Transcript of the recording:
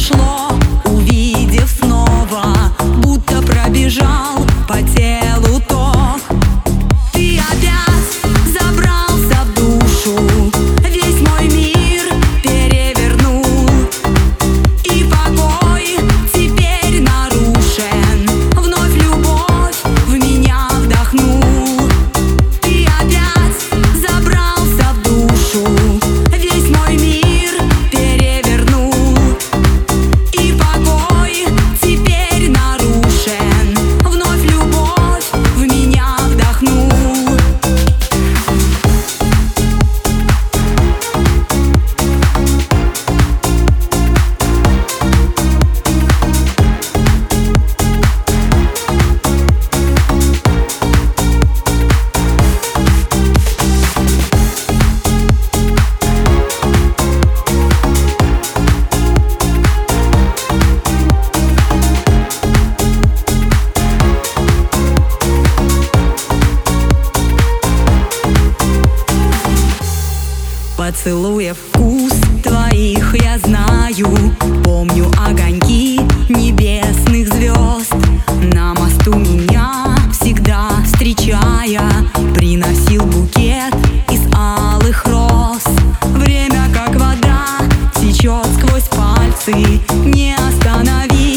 прошло поцелуев вкус твоих я знаю. Помню огоньки небесных звезд. На мосту меня всегда встречая. Приносил букет из алых роз. Время как вода течет сквозь пальцы. Не останови.